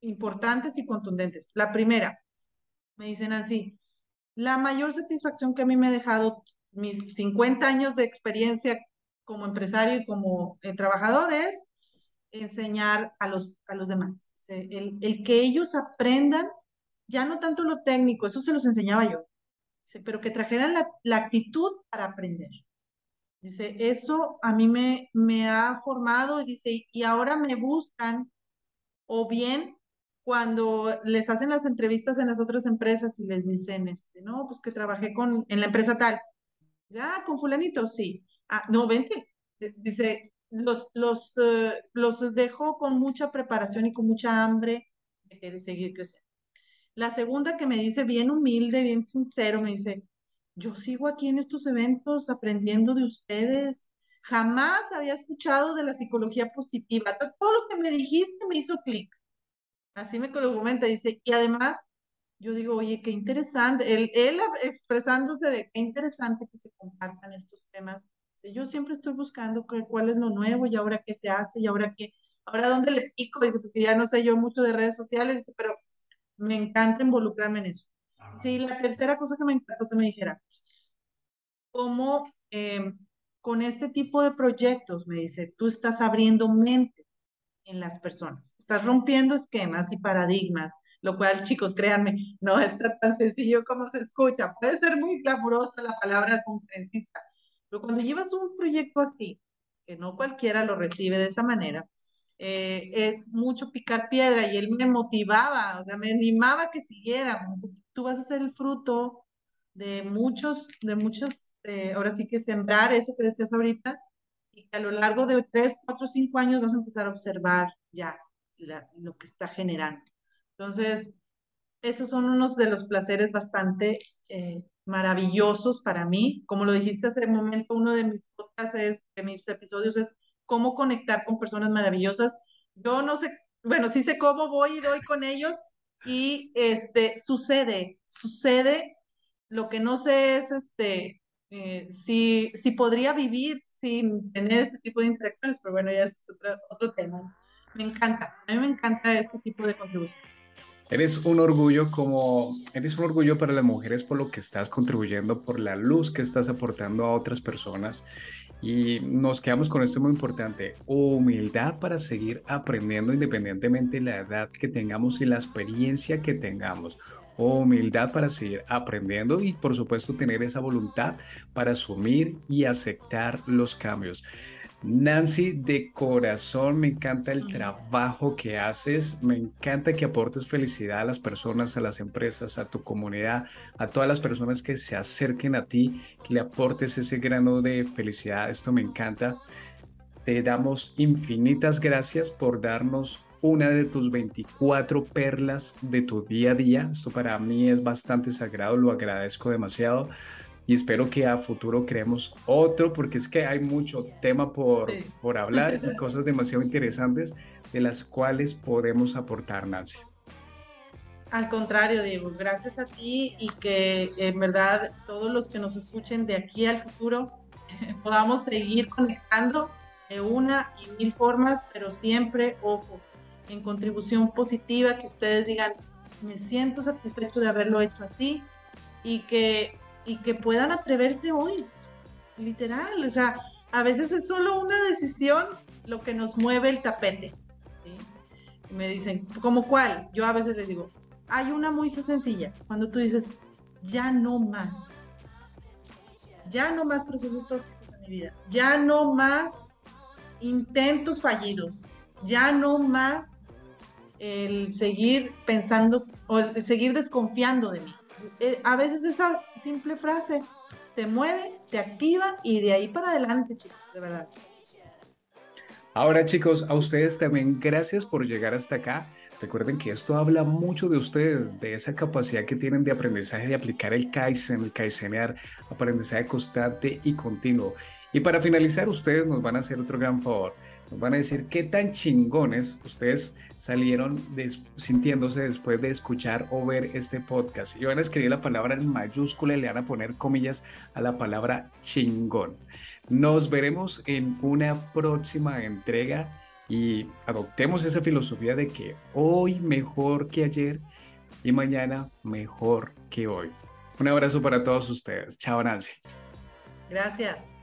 importantes y contundentes. La primera, me dicen así, la mayor satisfacción que a mí me ha dejado mis 50 años de experiencia como empresario y como eh, trabajador es enseñar a los, a los demás. El, el, que ellos aprendan, ya no tanto lo técnico, eso se los enseñaba yo, pero que trajeran la, la actitud para aprender. Dice, eso a mí me, me ha formado y dice, y ahora me buscan o bien cuando les hacen las entrevistas en las otras empresas y les dicen, este, no, pues que trabajé con, en la empresa tal. Ya, con fulanito, sí. Ah, no, vente. Dice, los, los, uh, los dejo con mucha preparación y con mucha hambre de seguir creciendo. La segunda que me dice, bien humilde, bien sincero, me dice, yo sigo aquí en estos eventos aprendiendo de ustedes, jamás había escuchado de la psicología positiva. Todo lo que me dijiste me hizo clic. Así me comenta, dice, y además yo digo, oye, qué interesante, él, él expresándose de qué interesante que se compartan estos temas. Yo siempre estoy buscando cuál es lo nuevo y ahora qué se hace y ahora qué, ahora dónde le pico, dice, porque ya no sé yo mucho de redes sociales, dice, pero me encanta involucrarme en eso. Sí, la tercera cosa que me encantó que me dijera, cómo em, con este tipo de proyectos, me dice, tú estás abriendo mente en las personas, estás rompiendo esquemas y paradigmas, lo cual, chicos, créanme, no es tan sencillo como se escucha. Puede ser muy glamurosa la palabra conferencista, pero cuando llevas un proyecto así, que no cualquiera lo recibe de esa manera, eh, es mucho picar piedra y él me motivaba, o sea, me animaba que siguiéramos. Tú vas a ser el fruto de muchos, de muchos, eh, ahora sí que sembrar eso que decías ahorita, y a lo largo de tres, cuatro, cinco años vas a empezar a observar ya lo que está generando. Entonces, esos son unos de los placeres bastante eh, maravillosos para mí. Como lo dijiste hace un momento, uno de mis podcasts, es, de mis episodios es cómo conectar con personas maravillosas. Yo no sé, bueno, sí sé cómo voy y doy con ellos y este, sucede, sucede. Lo que no sé es este, eh, si, si podría vivir sin tener este tipo de interacciones, pero bueno, ya es otro, otro tema. Me encanta, a mí me encanta este tipo de contribución. Eres un orgullo como, eres un orgullo para las mujeres por lo que estás contribuyendo, por la luz que estás aportando a otras personas. Y nos quedamos con esto muy importante, humildad para seguir aprendiendo independientemente de la edad que tengamos y la experiencia que tengamos. Humildad para seguir aprendiendo y por supuesto tener esa voluntad para asumir y aceptar los cambios. Nancy, de corazón me encanta el trabajo que haces, me encanta que aportes felicidad a las personas, a las empresas, a tu comunidad, a todas las personas que se acerquen a ti, que le aportes ese grano de felicidad, esto me encanta. Te damos infinitas gracias por darnos una de tus 24 perlas de tu día a día. Esto para mí es bastante sagrado, lo agradezco demasiado y espero que a futuro creemos otro, porque es que hay mucho tema por, por hablar y cosas demasiado interesantes de las cuales podemos aportar, Nancy. Al contrario, Diego, gracias a ti y que en verdad todos los que nos escuchen de aquí al futuro podamos seguir conectando de una y mil formas, pero siempre, ojo, en contribución positiva, que ustedes digan, me siento satisfecho de haberlo hecho así y que y que puedan atreverse hoy, literal, o sea, a veces es solo una decisión lo que nos mueve el tapete. me dicen, ¿cómo cuál? Yo a veces les digo, hay una muy sencilla, cuando tú dices, ya no más, ya no más procesos tóxicos en mi vida, ya no más intentos fallidos, ya no más el seguir pensando o el seguir desconfiando de mí. Eh, a veces esa simple frase te mueve, te activa y de ahí para adelante, chicos, de verdad. Ahora chicos, a ustedes también gracias por llegar hasta acá. Recuerden que esto habla mucho de ustedes, de esa capacidad que tienen de aprendizaje, de aplicar el Kaizen, el Kaizenear, aprendizaje constante y continuo. Y para finalizar, ustedes nos van a hacer otro gran favor nos van a decir qué tan chingones ustedes salieron sintiéndose después de escuchar o ver este podcast. Y van a escribir la palabra en mayúscula y le van a poner comillas a la palabra chingón. Nos veremos en una próxima entrega y adoptemos esa filosofía de que hoy mejor que ayer y mañana mejor que hoy. Un abrazo para todos ustedes. Chao, Nancy. Gracias.